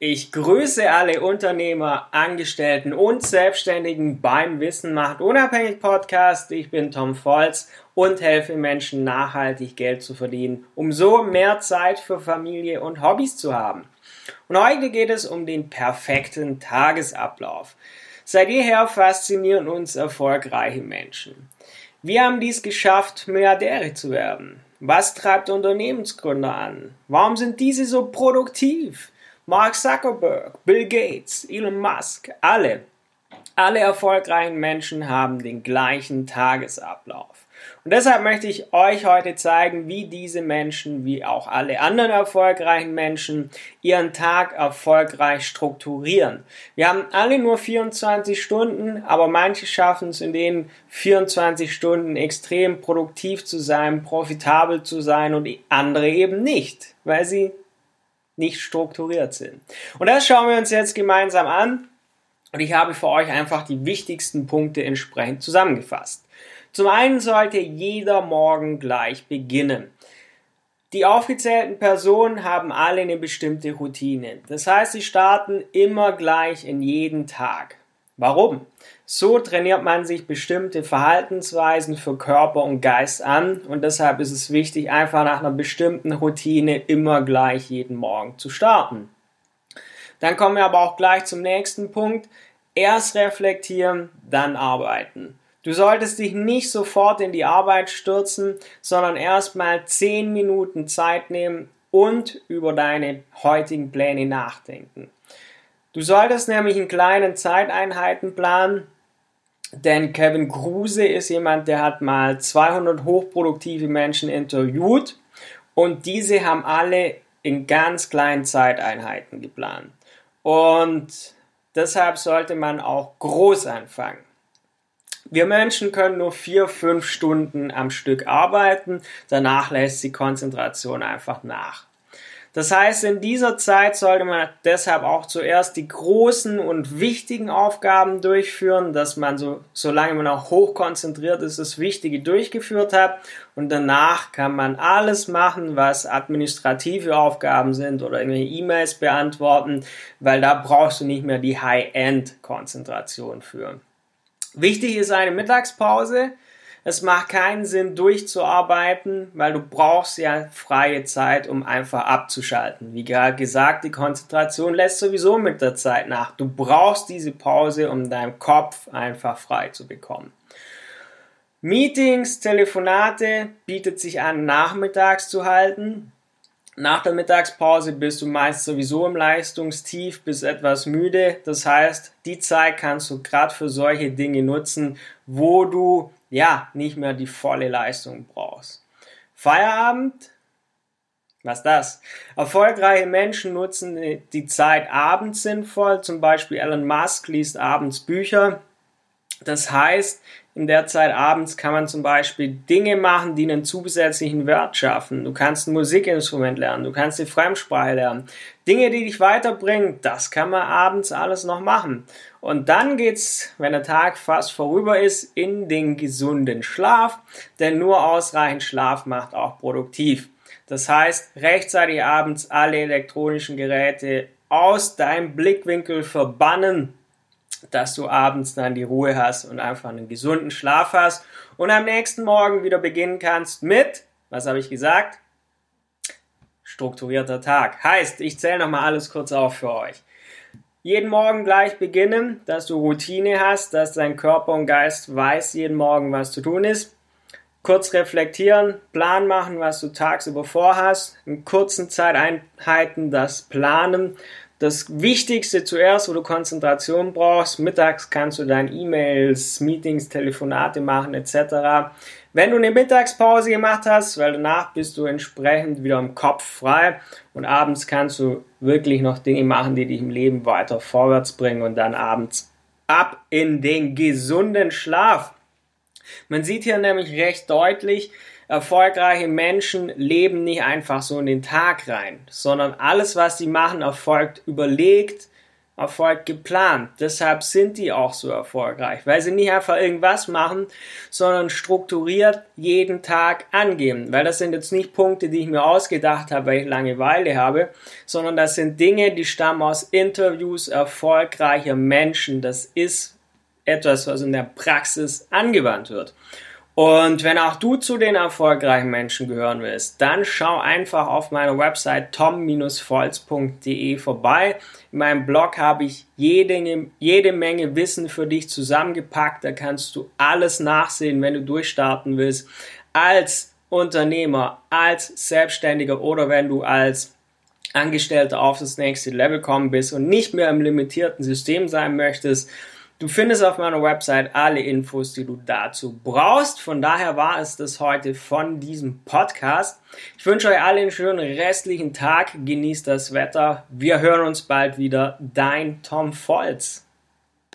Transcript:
Ich grüße alle Unternehmer, Angestellten und Selbstständigen beim Wissen macht unabhängig Podcast. Ich bin Tom Volz und helfe Menschen nachhaltig Geld zu verdienen, um so mehr Zeit für Familie und Hobbys zu haben. Und heute geht es um den perfekten Tagesablauf. Seit jeher faszinieren uns erfolgreiche Menschen. Wir haben dies geschafft, Milliardäre zu werden. Was treibt Unternehmensgründer an? Warum sind diese so produktiv? Mark Zuckerberg, Bill Gates, Elon Musk, alle, alle erfolgreichen Menschen haben den gleichen Tagesablauf. Und deshalb möchte ich euch heute zeigen, wie diese Menschen, wie auch alle anderen erfolgreichen Menschen, ihren Tag erfolgreich strukturieren. Wir haben alle nur 24 Stunden, aber manche schaffen es in den 24 Stunden extrem produktiv zu sein, profitabel zu sein und andere eben nicht, weil sie nicht strukturiert sind. Und das schauen wir uns jetzt gemeinsam an. Und ich habe für euch einfach die wichtigsten Punkte entsprechend zusammengefasst. Zum einen sollte jeder Morgen gleich beginnen. Die aufgezählten Personen haben alle eine bestimmte Routine. Das heißt, sie starten immer gleich in jeden Tag. Warum? So trainiert man sich bestimmte Verhaltensweisen für Körper und Geist an und deshalb ist es wichtig, einfach nach einer bestimmten Routine immer gleich jeden Morgen zu starten. Dann kommen wir aber auch gleich zum nächsten Punkt. Erst reflektieren, dann arbeiten. Du solltest dich nicht sofort in die Arbeit stürzen, sondern erstmal 10 Minuten Zeit nehmen und über deine heutigen Pläne nachdenken. Du solltest nämlich in kleinen Zeiteinheiten planen, denn Kevin Kruse ist jemand, der hat mal 200 hochproduktive Menschen interviewt und diese haben alle in ganz kleinen Zeiteinheiten geplant. Und deshalb sollte man auch groß anfangen. Wir Menschen können nur vier, fünf Stunden am Stück arbeiten, danach lässt die Konzentration einfach nach. Das heißt, in dieser Zeit sollte man deshalb auch zuerst die großen und wichtigen Aufgaben durchführen, dass man so, solange man auch hoch konzentriert ist, das Wichtige durchgeführt hat und danach kann man alles machen, was administrative Aufgaben sind oder irgendwelche E-Mails beantworten, weil da brauchst du nicht mehr die High-End-Konzentration für. Wichtig ist eine Mittagspause, es macht keinen Sinn durchzuarbeiten, weil du brauchst ja freie Zeit, um einfach abzuschalten. Wie gerade gesagt, die Konzentration lässt sowieso mit der Zeit nach. Du brauchst diese Pause, um deinen Kopf einfach frei zu bekommen. Meetings, Telefonate bietet sich an, nachmittags zu halten. Nach der Mittagspause bist du meist sowieso im Leistungstief, bist etwas müde. Das heißt, die Zeit kannst du gerade für solche Dinge nutzen, wo du ja, nicht mehr die volle Leistung brauchst. Feierabend, was das? Erfolgreiche Menschen nutzen die Zeit abends sinnvoll. Zum Beispiel Elon Musk liest abends Bücher. Das heißt, in der Zeit abends kann man zum Beispiel Dinge machen, die einen zusätzlichen Wert schaffen. Du kannst ein Musikinstrument lernen, du kannst die Fremdsprache lernen. Dinge, die dich weiterbringen, das kann man abends alles noch machen. Und dann geht's, wenn der Tag fast vorüber ist, in den gesunden Schlaf, denn nur ausreichend Schlaf macht auch produktiv. Das heißt, rechtzeitig abends alle elektronischen Geräte aus deinem Blickwinkel verbannen, dass du abends dann die Ruhe hast und einfach einen gesunden Schlaf hast und am nächsten Morgen wieder beginnen kannst mit, was habe ich gesagt? Strukturierter Tag. Heißt, ich zähle nochmal alles kurz auf für euch. Jeden Morgen gleich beginnen, dass du Routine hast, dass dein Körper und Geist weiß jeden Morgen, was zu tun ist. Kurz reflektieren, Plan machen, was du tagsüber vorhast, in kurzen Zeiteinheiten das Planen, das Wichtigste zuerst, wo du Konzentration brauchst. Mittags kannst du dann E-Mails, Meetings, Telefonate machen etc. Wenn du eine Mittagspause gemacht hast, weil danach bist du entsprechend wieder im Kopf frei und abends kannst du wirklich noch Dinge machen, die dich im Leben weiter vorwärts bringen und dann abends ab in den gesunden Schlaf. Man sieht hier nämlich recht deutlich, erfolgreiche Menschen leben nicht einfach so in den Tag rein, sondern alles, was sie machen, erfolgt überlegt, Erfolg geplant. Deshalb sind die auch so erfolgreich, weil sie nicht einfach irgendwas machen, sondern strukturiert jeden Tag angehen. Weil das sind jetzt nicht Punkte, die ich mir ausgedacht habe, weil ich Langeweile habe, sondern das sind Dinge, die stammen aus Interviews erfolgreicher Menschen. Das ist etwas, was in der Praxis angewandt wird. Und wenn auch du zu den erfolgreichen Menschen gehören willst, dann schau einfach auf meiner Website tom-volz.de vorbei. In meinem Blog habe ich jede, jede Menge Wissen für dich zusammengepackt. Da kannst du alles nachsehen, wenn du durchstarten willst. Als Unternehmer, als Selbstständiger oder wenn du als Angestellter auf das nächste Level kommen bist und nicht mehr im limitierten System sein möchtest, Du findest auf meiner Website alle Infos, die du dazu brauchst. Von daher war es das heute von diesem Podcast. Ich wünsche euch alle einen schönen restlichen Tag. Genießt das Wetter. Wir hören uns bald wieder. Dein Tom Volz.